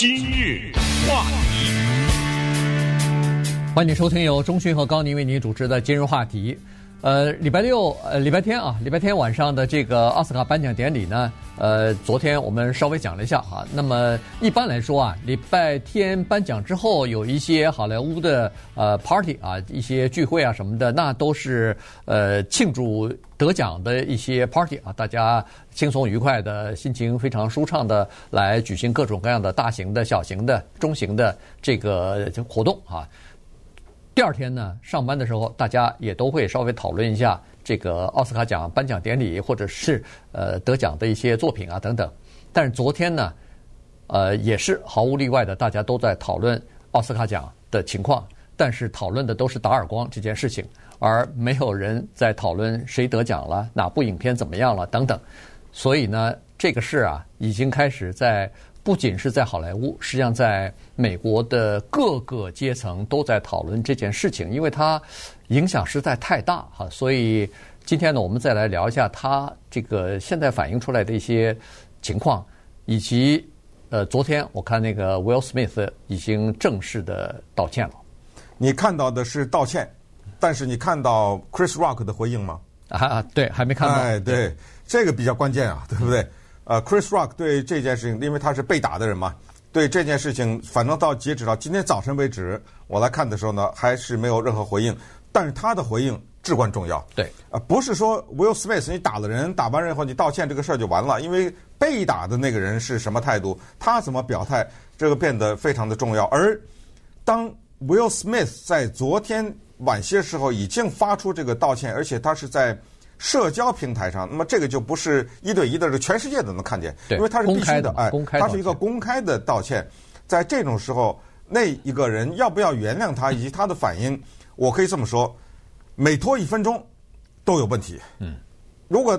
今日话题，欢迎收听由中讯和高宁为您主持的今日话题。呃，礼拜六，呃，礼拜天啊，礼拜天晚上的这个奥斯卡颁奖典礼呢，呃，昨天我们稍微讲了一下啊。那么一般来说啊，礼拜天颁奖之后有一些好莱坞的呃 party 啊，一些聚会啊什么的，那都是呃庆祝得奖的一些 party 啊，大家轻松愉快的心情非常舒畅的来举行各种各样的大型的、小型的、中型的这个活动啊。第二天呢，上班的时候，大家也都会稍微讨论一下这个奥斯卡奖颁奖典礼，或者是呃得奖的一些作品啊等等。但是昨天呢，呃，也是毫无例外的，大家都在讨论奥斯卡奖的情况，但是讨论的都是打耳光这件事情，而没有人在讨论谁得奖了，哪部影片怎么样了等等。所以呢，这个事啊，已经开始在。不仅是在好莱坞，实际上在美国的各个阶层都在讨论这件事情，因为它影响实在太大哈。所以今天呢，我们再来聊一下他这个现在反映出来的一些情况，以及呃，昨天我看那个 Will Smith 已经正式的道歉了。你看到的是道歉，但是你看到 Chris Rock 的回应吗？啊，对，还没看到。哎，对，这个比较关键啊，对不对？呃，Chris Rock 对这件事情，因为他是被打的人嘛，对这件事情，反正到截止到今天早晨为止，我来看的时候呢，还是没有任何回应。但是他的回应至关重要。对，啊、呃，不是说 Will Smith 你打了人，打完人以后你道歉这个事儿就完了，因为被打的那个人是什么态度，他怎么表态，这个变得非常的重要。而当 Will Smith 在昨天晚些时候已经发出这个道歉，而且他是在。社交平台上，那么这个就不是一对一的，是全世界都能看见，因为它是必须的，哎，它是一个公开的道歉。在这种时候，那一个人要不要原谅他，以及他的反应，我可以这么说，每拖一分钟都有问题。嗯，如果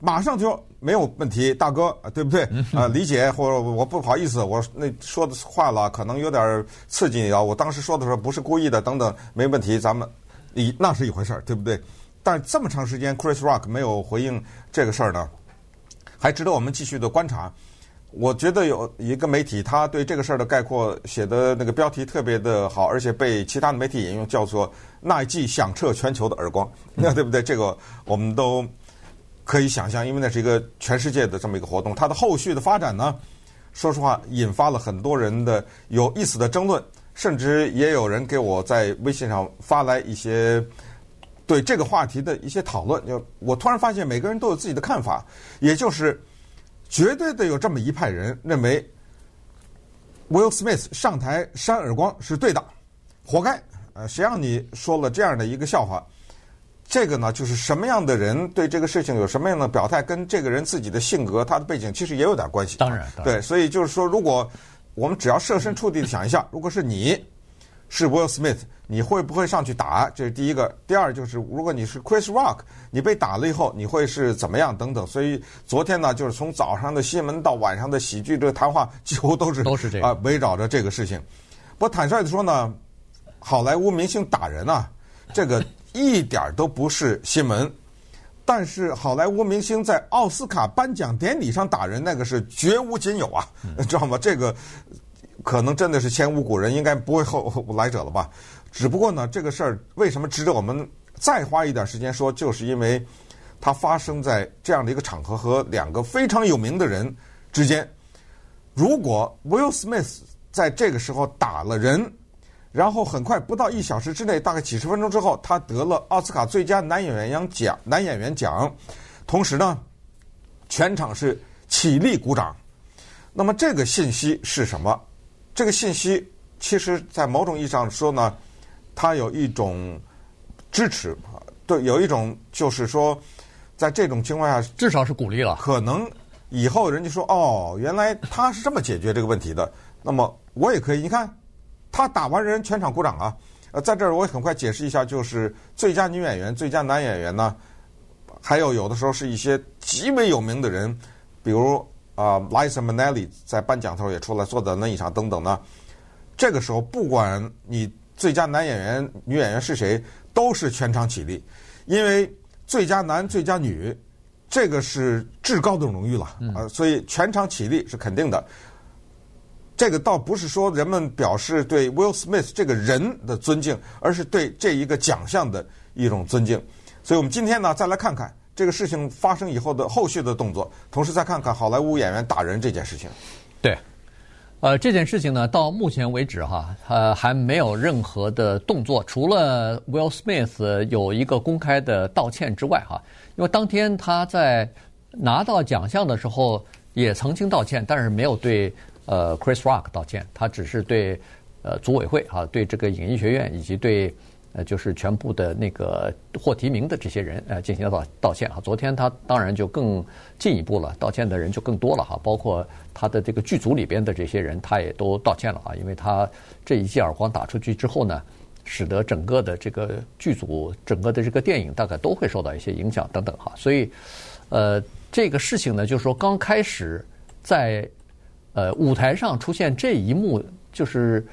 马上就说没有问题，大哥，对不对？啊，理解，或者我不好意思，我那说的话了，可能有点刺激你啊。我当时说的时候不是故意的，等等，没问题，咱们你那是一回事儿，对不对？但是这么长时间，Chris Rock 没有回应这个事儿呢，还值得我们继续的观察。我觉得有一个媒体，他对这个事儿的概括写的那个标题特别的好，而且被其他的媒体引用，叫做“那一记响彻全球的耳光”，那 对不对？这个我们都可以想象，因为那是一个全世界的这么一个活动。它的后续的发展呢，说实话，引发了很多人的有意思的争论，甚至也有人给我在微信上发来一些。对这个话题的一些讨论，就我突然发现每个人都有自己的看法，也就是绝对的有这么一派人认为，Will Smith 上台扇耳光是对的，活该。呃，谁让你说了这样的一个笑话？这个呢，就是什么样的人对这个事情有什么样的表态，跟这个人自己的性格、他的背景其实也有点关系。当然，当然对，所以就是说，如果我们只要设身处地的想一下，如果是你。是 Will Smith，你会不会上去打？这是第一个。第二就是，如果你是 Chris Rock，你被打了以后，你会是怎么样？等等。所以昨天呢，就是从早上的新闻到晚上的喜剧，这个谈话 几乎都是都是这个啊，围绕着这个事情。我坦率的说呢，好莱坞明星打人啊，这个一点都不是新闻。但是好莱坞明星在奥斯卡颁奖典礼上打人，那个是绝无仅有啊，知道吗？这个。可能真的是前无古人，应该不会后来者了吧？只不过呢，这个事儿为什么值得我们再花一点时间说？就是因为它发生在这样的一个场合和两个非常有名的人之间。如果 Will Smith 在这个时候打了人，然后很快不到一小时之内，大概几十分钟之后，他得了奥斯卡最佳男演员奖，男演员奖，同时呢，全场是起立鼓掌。那么这个信息是什么？这个信息，其实，在某种意义上说呢，它有一种支持，对，有一种就是说，在这种情况下，至少是鼓励了。可能以后人家说，哦，原来他是这么解决这个问题的，那么我也可以。你看，他打完人，全场鼓掌啊。呃，在这儿我也很快解释一下，就是最佳女演员、最佳男演员呢，还有有的时候是一些极为有名的人，比如。啊，Liza Minnelli 在颁奖的时候也出来坐在那椅上等等呢。这个时候，不管你最佳男演员、女演员是谁，都是全场起立，因为最佳男、最佳女，这个是至高的荣誉了啊，所以全场起立是肯定的。这个倒不是说人们表示对 Will Smith 这个人的尊敬，而是对这一个奖项的一种尊敬。所以我们今天呢，再来看看这个事情发生以后的后续的动作，同时再看看好莱坞演员打人这件事情。对，呃，这件事情呢，到目前为止哈，呃，还没有任何的动作，除了 Will Smith 有一个公开的道歉之外哈，因为当天他在拿到奖项的时候也曾经道歉，但是没有对。呃，Chris Rock 道歉，他只是对呃组委会啊，对这个影艺学院以及对呃就是全部的那个获提名的这些人呃进行了道道歉啊。昨天他当然就更进一步了，道歉的人就更多了哈，包括他的这个剧组里边的这些人，他也都道歉了啊，因为他这一记耳光打出去之后呢，使得整个的这个剧组、整个的这个电影大概都会受到一些影响等等哈。所以呃，这个事情呢，就是说刚开始在。呃，舞台上出现这一幕，就是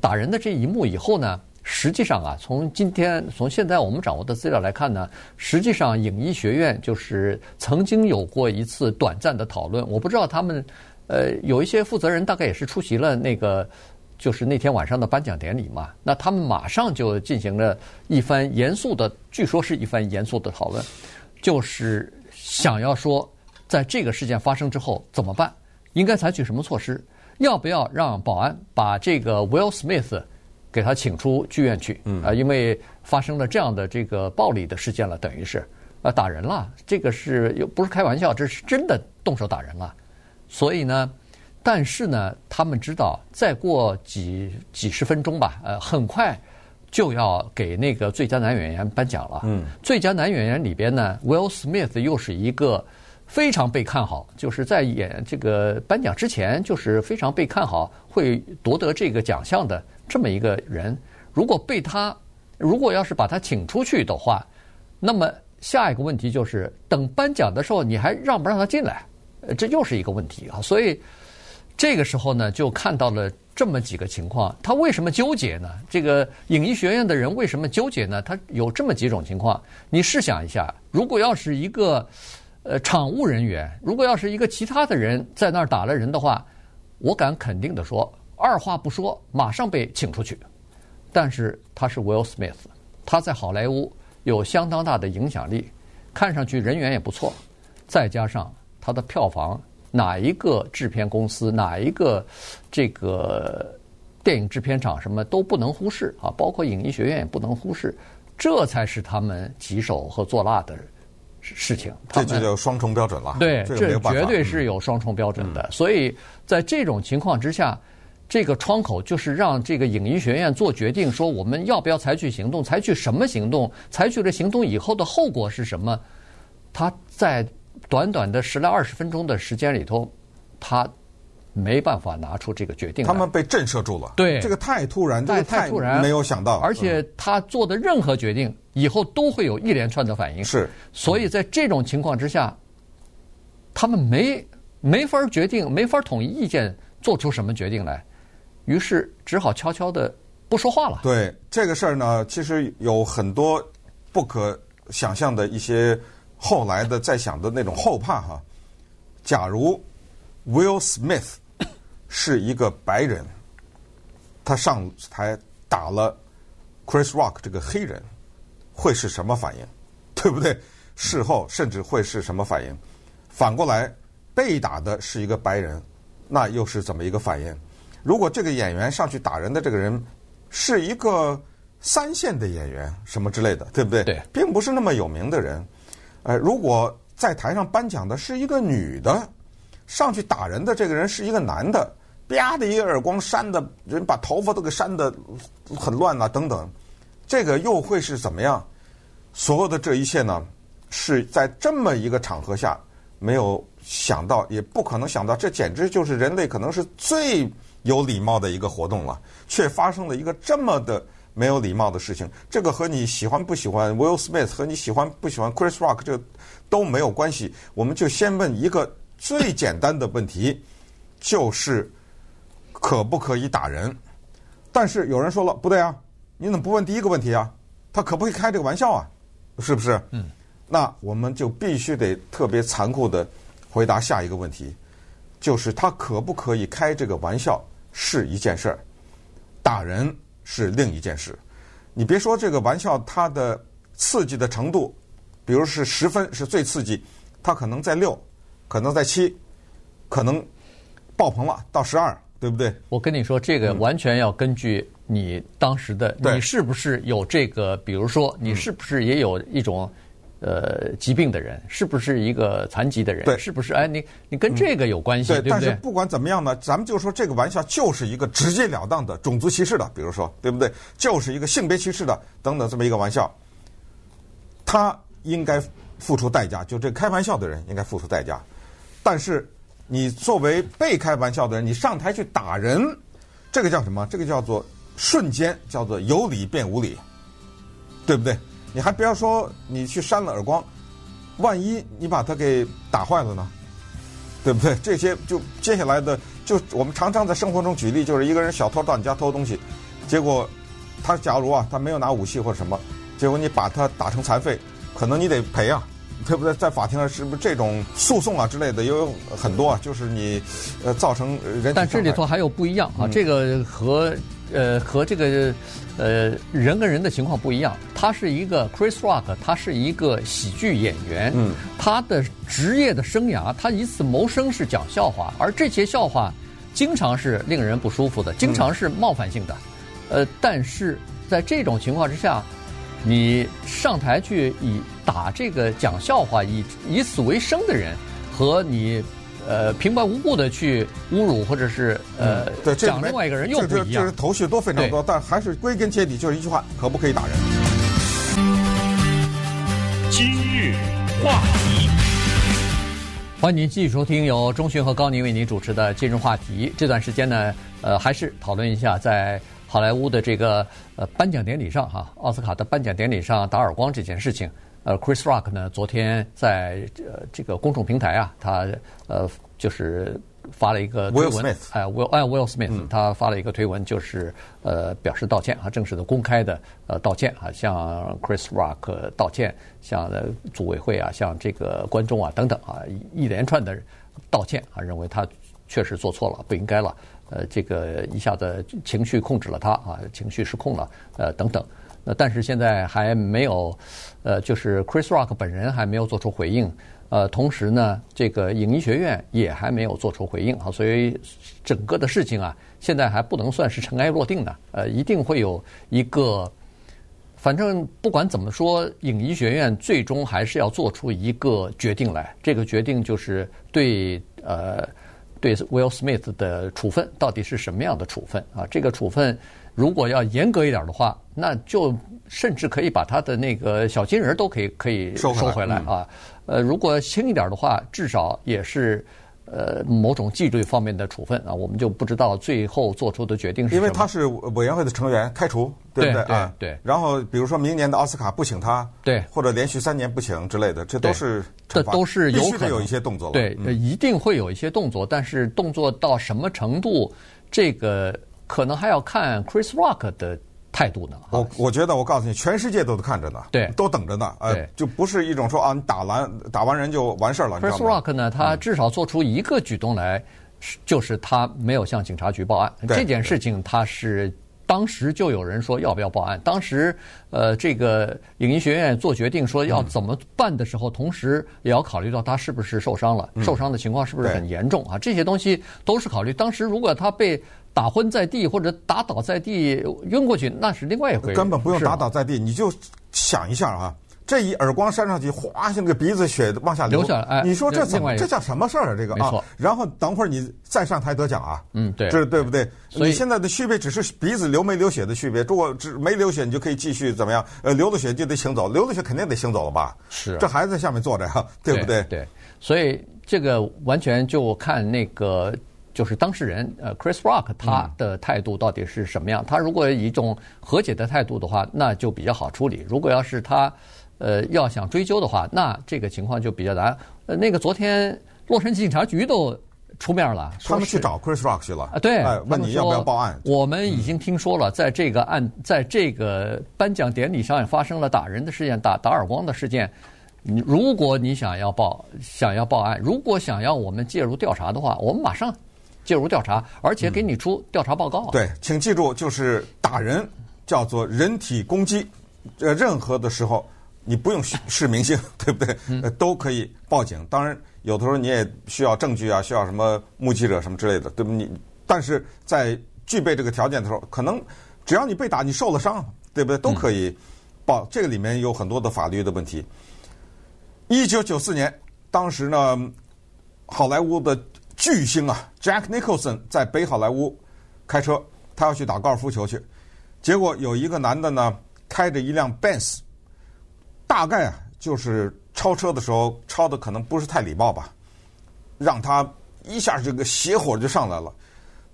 打人的这一幕以后呢，实际上啊，从今天从现在我们掌握的资料来看呢，实际上影艺学院就是曾经有过一次短暂的讨论。我不知道他们呃有一些负责人大概也是出席了那个就是那天晚上的颁奖典礼嘛，那他们马上就进行了一番严肃的，据说是一番严肃的讨论，就是想要说在这个事件发生之后怎么办。应该采取什么措施？要不要让保安把这个 Will Smith 给他请出剧院去？嗯啊，因为发生了这样的这个暴力的事件了，等于是啊打人了，这个是又不是开玩笑，这是真的动手打人了。所以呢，但是呢，他们知道再过几几十分钟吧，呃，很快就要给那个最佳男演员颁奖了。嗯，最佳男演员里边呢，Will Smith 又是一个。非常被看好，就是在演这个颁奖之前，就是非常被看好会夺得这个奖项的这么一个人。如果被他，如果要是把他请出去的话，那么下一个问题就是，等颁奖的时候，你还让不让他进来？这又是一个问题啊。所以这个时候呢，就看到了这么几个情况。他为什么纠结呢？这个影艺学院的人为什么纠结呢？他有这么几种情况。你试想一下，如果要是一个。呃，场务人员如果要是一个其他的人在那儿打了人的话，我敢肯定的说，二话不说，马上被请出去。但是他是 Will Smith，他在好莱坞有相当大的影响力，看上去人缘也不错，再加上他的票房，哪一个制片公司，哪一个这个电影制片厂什么都不能忽视啊，包括影艺学院也不能忽视，这才是他们棘手和做辣的。事情，这就叫双重标准了。对，这绝对是有双重标准的。嗯、所以在这种情况之下，这个窗口就是让这个影艺学院做决定，说我们要不要采取行动，采取什么行动，采取了行动以后的后果是什么？他在短短的十来二十分钟的时间里头，他。没办法拿出这个决定，他们被震慑住了。对，这个太突然，这个太突然，没有想到。而且他做的任何决定，以后都会有一连串的反应。是，所以在这种情况之下，他们没没法决定，没法统一意见，做出什么决定来，于是只好悄悄的不说话了。对这个事儿呢，其实有很多不可想象的一些后来的在想的那种后怕哈。假如 Will Smith 是一个白人，他上台打了 Chris Rock 这个黑人，会是什么反应？对不对？事后甚至会是什么反应？反过来，被打的是一个白人，那又是怎么一个反应？如果这个演员上去打人的这个人是一个三线的演员，什么之类的，对不对？对，并不是那么有名的人。呃，如果在台上颁奖的是一个女的。上去打人的这个人是一个男的，啪的一个耳光扇的人把头发都给扇的很乱啊，等等，这个又会是怎么样？所有的这一切呢，是在这么一个场合下没有想到，也不可能想到，这简直就是人类可能是最有礼貌的一个活动了，却发生了一个这么的没有礼貌的事情。这个和你喜欢不喜欢 Will Smith 和你喜欢不喜欢 Chris Rock 这个都没有关系。我们就先问一个。最简单的问题就是可不可以打人？但是有人说了，不对啊，你怎么不问第一个问题啊？他可不可以开这个玩笑啊？是不是？嗯。那我们就必须得特别残酷的回答下一个问题，就是他可不可以开这个玩笑？是一件事儿，打人是另一件事。你别说这个玩笑，它的刺激的程度，比如是十分是最刺激，它可能在六，可能在七，可能爆棚了到十二，对不对？我跟你说，这个完全要根据你当时的，对你是不是有这个，比如说你是不是也有一种。呃，疾病的人是不是一个残疾的人？对是不是？哎，你你跟这个有关系，对，对不对？但是不管怎么样呢，咱们就说这个玩笑就是一个直截了当的种族歧视的，比如说，对不对？就是一个性别歧视的等等这么一个玩笑，他应该付出代价，就这开玩笑的人应该付出代价。但是你作为被开玩笑的人，你上台去打人，这个叫什么？这个叫做瞬间，叫做有理变无理，对不对？你还不要说，你去扇了耳光，万一你把他给打坏了呢，对不对？这些就接下来的，就我们常常在生活中举例，就是一个人小偷到你家偷东西，结果他假如啊，他没有拿武器或者什么，结果你把他打成残废，可能你得赔啊，对不对？在法庭上是不是这种诉讼啊之类的也有很多啊？就是你呃造成人，但这里头还有不一样啊，这个和。呃，和这个呃人跟人的情况不一样。他是一个 Chris Rock，他是一个喜剧演员。嗯，他的职业的生涯，他以此谋生是讲笑话，而这些笑话经常是令人不舒服的，经常是冒犯性的。呃，但是在这种情况之下，你上台去以打这个讲笑话以以此为生的人，和你。呃，平白无故的去侮辱或者是呃讲另外一个人又不一样，这是头绪都非常多，但还是归根结底就是一句话：可不可以打人？今日话题，欢迎您继续收听由钟迅和高宁为您主持的今日话题。这段时间呢，呃，还是讨论一下在好莱坞的这个呃颁奖典礼上哈，奥斯卡的颁奖典礼上打耳光这件事情。呃，Chris Rock 呢，昨天在呃这个公众平台啊，他呃就是发了一个推文哎，Will 哎 Will Smith，他发了一个推文，就是呃表示道歉啊，正式的公开的呃道歉啊，向 Chris Rock 道歉，向组委会啊，向这个观众啊等等啊一连串的道歉啊，认为他确实做错了，不应该了，呃，这个一下子情绪控制了他啊，情绪失控了，呃等等。呃，但是现在还没有，呃，就是 Chris Rock 本人还没有做出回应，呃，同时呢，这个影艺学院也还没有做出回应啊，所以整个的事情啊，现在还不能算是尘埃落定的，呃，一定会有一个，反正不管怎么说，影艺学院最终还是要做出一个决定来，这个决定就是对呃对 Will Smith 的处分到底是什么样的处分啊？这个处分。如果要严格一点的话，那就甚至可以把他的那个小金人都可以可以收回来啊。呃，如果轻一点的话，至少也是呃某种纪律方面的处分啊。我们就不知道最后做出的决定是什么。因为他是委员会的成员，开除对不对啊？对。然后比如说明年的奥斯卡不请他，对，或者连续三年不请之类的，这都是这都是有可能有一些动作。对，一定会有一些动作，但是动作到什么程度，这个。可能还要看 Chris Rock 的态度呢。我我觉得，我告诉你，全世界都都看着呢，对，都等着呢。呃，就不是一种说啊，你打完打完人就完事儿了。Chris Rock 呢，他至少做出一个举动来，就是他没有向警察局报案。这件事情，他是当时就有人说要不要报案。当时，呃，这个影音学院做决定说要怎么办的时候，同时也要考虑到他是不是受伤了，受伤的情况是不是很严重啊？这些东西都是考虑。当时如果他被打昏在地或者打倒在地晕过去，那是另外一回事。根本不用打倒在地，你就想一下啊，这一耳光扇上去，哗，像那个鼻子血往下流。流下来，哎，你说这怎么？这叫什么事儿啊？这个啊，然后等会儿你再上台得奖啊？嗯，对，这对不对？你现在的区别只是鼻子流没流血的区别。如果只没流血，你就可以继续怎么样？呃，流了血就得行走，流了血肯定得行走了吧？是，这孩子在下面坐着呀，对不对？对，所以这个完全就看那个。就是当事人，呃，Chris Rock 他的态度到底是什么样？他如果以一种和解的态度的话，那就比较好处理。如果要是他，呃，要想追究的话，那这个情况就比较难。呃，那个昨天洛杉矶警察局都出面了，他们去找 Chris Rock 去了。啊，对，问你要不要报案？我们已经听说了，在这个案，在这个颁奖典礼上也发生了打人的事件，打打耳光的事件。你如果你想要报，想要报案，如果想要我们介入调查的话，我们马上。介入调查，而且给你出调查报告、啊嗯。对，请记住，就是打人叫做人体攻击，呃，任何的时候你不用是明星，对不对？呃，都可以报警。当然，有的时候你也需要证据啊，需要什么目击者什么之类的，对不？你但是在具备这个条件的时候，可能只要你被打，你受了伤，对不对？都可以报。这个里面有很多的法律的问题。一九九四年，当时呢，好莱坞的巨星啊，Jack Nicholson 在北好莱坞开车，他要去打高尔夫球去，结果有一个男的呢，开着一辆 Benz，大概啊就是超车的时候超的可能不是太礼貌吧，让他一下这个邪火就上来了。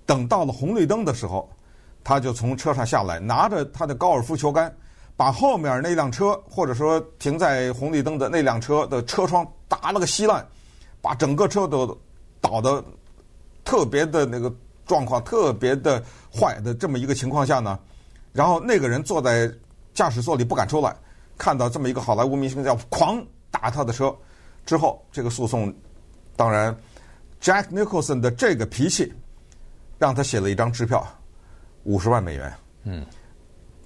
等到了红绿灯的时候，他就从车上下来，拿着他的高尔夫球杆。把后面那辆车，或者说停在红绿灯的那辆车的车窗打了个稀烂，把整个车都倒的特别的那个状况，特别的坏的这么一个情况下呢，然后那个人坐在驾驶座里不敢出来，看到这么一个好莱坞明星要狂打他的车，之后这个诉讼，当然，Jack Nicholson 的这个脾气，让他写了一张支票，五十万美元。嗯。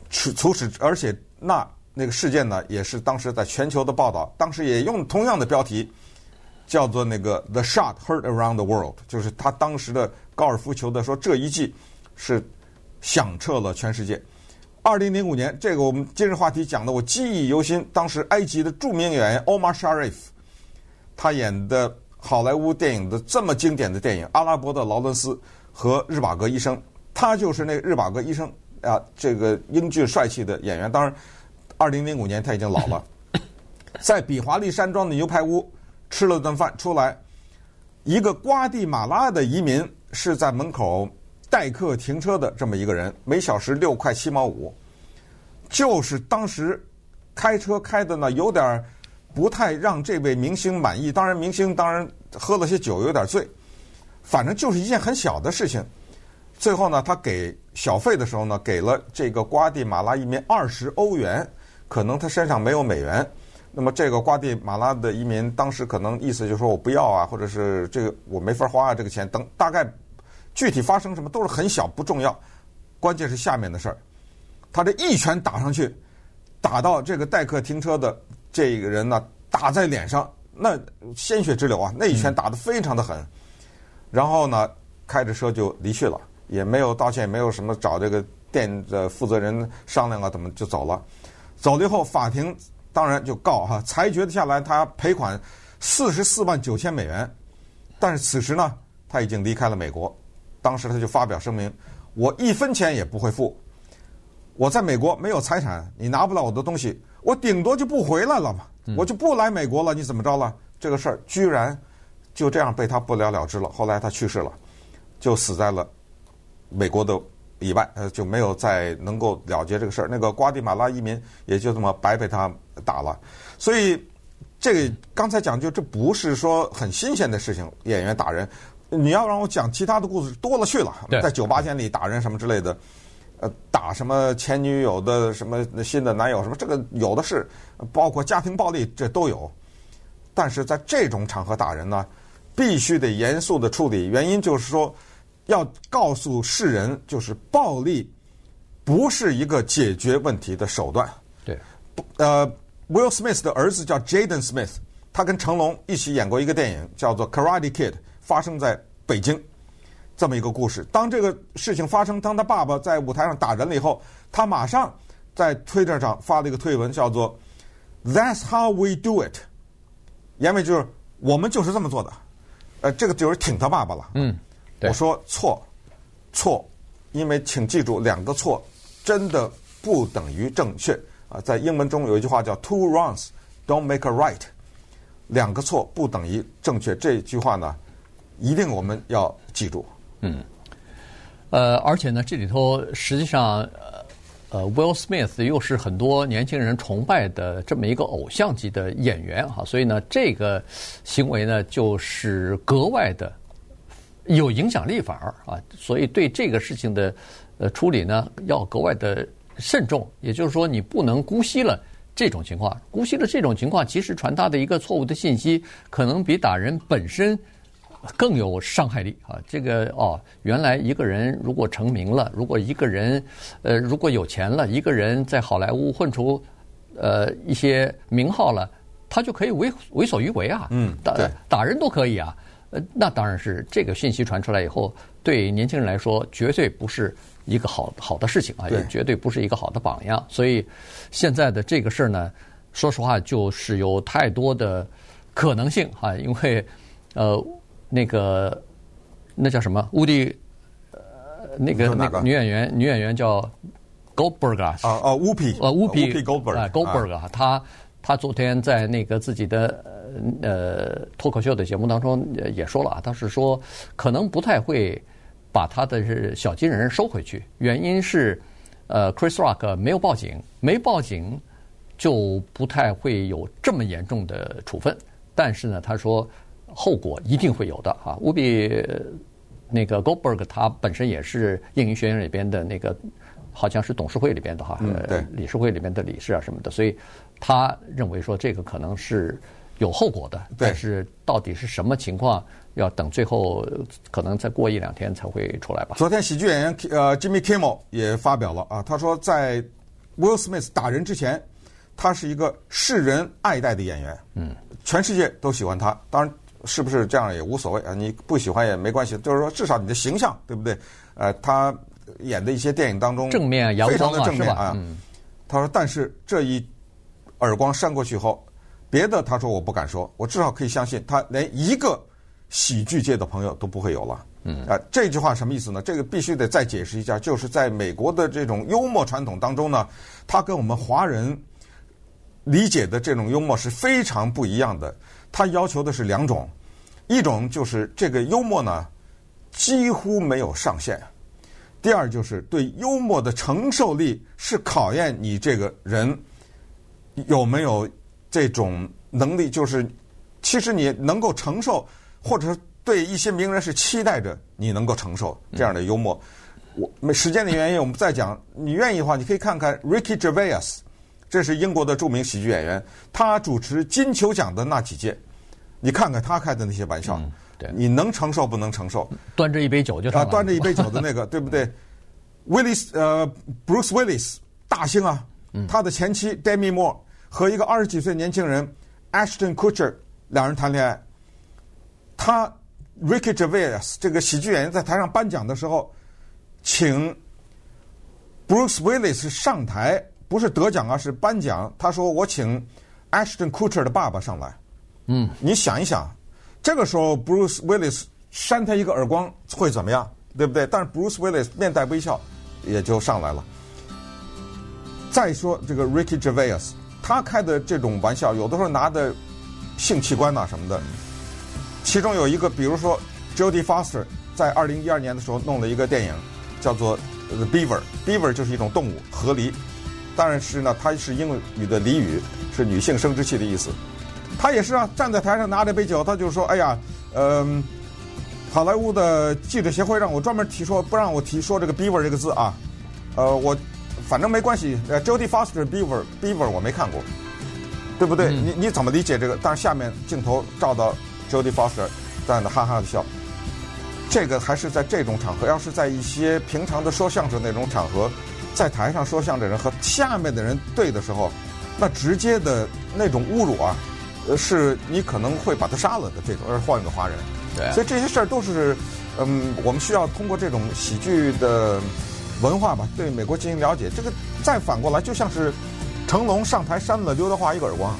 除除此，而且那那个事件呢，也是当时在全球的报道，当时也用同样的标题，叫做那个 “The shot heard around the world”，就是他当时的高尔夫球的说这一季是响彻了全世界。二零零五年，这个我们今日话题讲的我记忆犹新，当时埃及的著名演员 Omar Sharif，他演的好莱坞电影的这么经典的电影《阿拉伯的劳伦斯》和《日瓦格医生》，他就是那个日瓦格医生。啊，这个英俊帅气的演员，当然，二零零五年他已经老了，在比华利山庄的牛排屋吃了顿饭出来，一个瓜地马拉的移民是在门口待客停车的这么一个人，每小时六块七毛五，就是当时开车开的呢，有点不太让这位明星满意。当然，明星当然喝了些酒，有点醉，反正就是一件很小的事情。最后呢，他给小费的时候呢，给了这个瓜地马拉移民二十欧元，可能他身上没有美元。那么这个瓜地马拉的移民当时可能意思就是说我不要啊，或者是这个我没法花啊，这个钱等大概具体发生什么都是很小不重要，关键是下面的事儿。他这一拳打上去，打到这个代客停车的这个人呢，打在脸上，那鲜血直流啊，那一拳打得非常的狠。然后呢，开着车就离去了。也没有道歉，也没有什么找这个店的负责人商量啊，怎么就走了？走了以后，法庭当然就告哈，裁决的下来，他赔款四十四万九千美元。但是此时呢，他已经离开了美国。当时他就发表声明：我一分钱也不会付。我在美国没有财产，你拿不了我的东西，我顶多就不回来了嘛，我就不来美国了。你怎么着了？这个事儿居然就这样被他不了了之了。后来他去世了，就死在了。美国的以外，呃，就没有再能够了结这个事儿。那个瓜地马拉移民也就这么白被他打了。所以，这个刚才讲就这不是说很新鲜的事情。演员打人，你要让我讲其他的故事多了去了，在酒吧间里打人什么之类的，呃，打什么前女友的什么新的男友什么，这个有的是，包括家庭暴力这都有。但是在这种场合打人呢，必须得严肃的处理。原因就是说。要告诉世人，就是暴力不是一个解决问题的手段。对，呃，Will Smith 的儿子叫 Jaden Smith，他跟成龙一起演过一个电影，叫做《Karate Kid》，发生在北京，这么一个故事。当这个事情发生，当他爸爸在舞台上打人了以后，他马上在推特上发了一个推文，叫做 “That's how we do it”，言外就是我们就是这么做的。呃，这个就是挺他爸爸了。嗯。我说错，错，因为请记住，两个错真的不等于正确啊！在英文中有一句话叫 “two wrongs don't make a right”，两个错不等于正确。这句话呢，一定我们要记住。嗯，呃，而且呢，这里头实际上，呃，Will Smith 又是很多年轻人崇拜的这么一个偶像级的演员哈，所以呢，这个行为呢，就是格外的。有影响力反而啊，所以对这个事情的呃处理呢，要格外的慎重。也就是说，你不能姑息了这种情况，姑息了这种情况，其实传达的一个错误的信息，可能比打人本身更有伤害力啊！这个哦，原来一个人如果成名了，如果一个人呃如果有钱了，一个人在好莱坞混出呃一些名号了，他就可以为为所欲为啊！嗯，打打人都可以啊！呃，那当然是这个信息传出来以后，对年轻人来说绝对不是一个好好的事情啊，也绝对不是一个好的榜样。所以现在的这个事儿呢，说实话就是有太多的可能性啊，因为呃。那个那叫什么？乌迪呃，那个那个女演员，女演员叫 Goldberg 啊，啊啊，乌皮呃，乌皮 Goldberg 啊她她昨天在那个自己的呃脱口秀的节目当中也说了啊，他是说可能不太会把他的小金人收回去，原因是呃，Chris Rock 没有报警，没报警就不太会有这么严重的处分，但是呢，他说。后果一定会有的啊！务必那个 Goldberg 他本身也是映映学院里边的那个，好像是董事会里边的哈，嗯，对，理事会里边的理事啊什么的，所以他认为说这个可能是有后果的，但是到底是什么情况，要等最后可能再过一两天才会出来吧。昨天喜剧演员呃 Jimmy Kimmel 也发表了啊，他说在 Will Smith 打人之前，他是一个世人爱戴的演员，嗯，全世界都喜欢他，当然。是不是这样也无所谓啊？你不喜欢也没关系，就是说至少你的形象对不对？呃，他演的一些电影当中正面阳光啊，是吧？嗯。他说：“但是这一耳光扇过去后，别的他说我不敢说，我至少可以相信他连一个喜剧界的朋友都不会有了。”嗯。啊，这句话什么意思呢？这个必须得再解释一下，就是在美国的这种幽默传统当中呢，他跟我们华人理解的这种幽默是非常不一样的。他要求的是两种，一种就是这个幽默呢几乎没有上限，第二就是对幽默的承受力是考验你这个人有没有这种能力，就是其实你能够承受，或者是对一些名人是期待着你能够承受这样的幽默。我没时间的原因，我们再讲。你愿意的话，你可以看看 Ricky Gervais。这是英国的著名喜剧演员，他主持金球奖的那几届，你看看他开的那些玩笑，嗯、对，你能承受不能承受？端着一杯酒就上啊，端着一杯酒的那个，对不对？Willis 呃，Bruce Willis 大星啊，他的前妻 Demi Moore 和一个二十几岁年轻人 Ashton Kutcher 两人谈恋爱，他 Ricky Gervais 这个喜剧演员在台上颁奖的时候，请 Bruce Willis 上台。不是得奖啊，是颁奖。他说：“我请 Ashton Kutcher 的爸爸上来。”嗯，你想一想，这个时候 Bruce Willis 扇他一个耳光会怎么样？对不对？但是 Bruce Willis 面带微笑，也就上来了。再说这个 Ricky Gervais，他开的这种玩笑，有的时候拿的性器官呐、什么的。其中有一个，比如说 Jodie Foster 在二零一二年的时候弄了一个电影，叫做 The Beaver。Beaver 就是一种动物，河狸。但是呢，它是英语的俚语，是女性生殖器的意思。他也是啊，站在台上拿着杯酒，他就说：“哎呀，嗯、好莱坞的记者协会让我专门提说，不让我提说这个 beaver 这个字啊。呃，我反正没关系。呃，Jodie Foster beaver beaver 我没看过，对不对？嗯、你你怎么理解这个？但是下面镜头照到 Jodie Foster 在那哈哈的笑。这个还是在这种场合，要是在一些平常的说相声那种场合。”在台上说相声的人和下面的人对的时候，那直接的那种侮辱啊，呃，是你可能会把他杀了的这种。而换一个华人，对，所以这些事儿都是，嗯，我们需要通过这种喜剧的文化吧，对美国进行了解。这个再反过来，就像是成龙上台扇了刘德华一个耳光，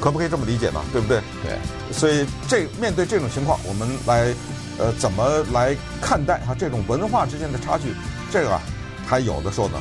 可不可以这么理解呢？对不对？对。所以这面对这种情况，我们来呃怎么来看待哈这种文化之间的差距？这个啊。还有的说呢。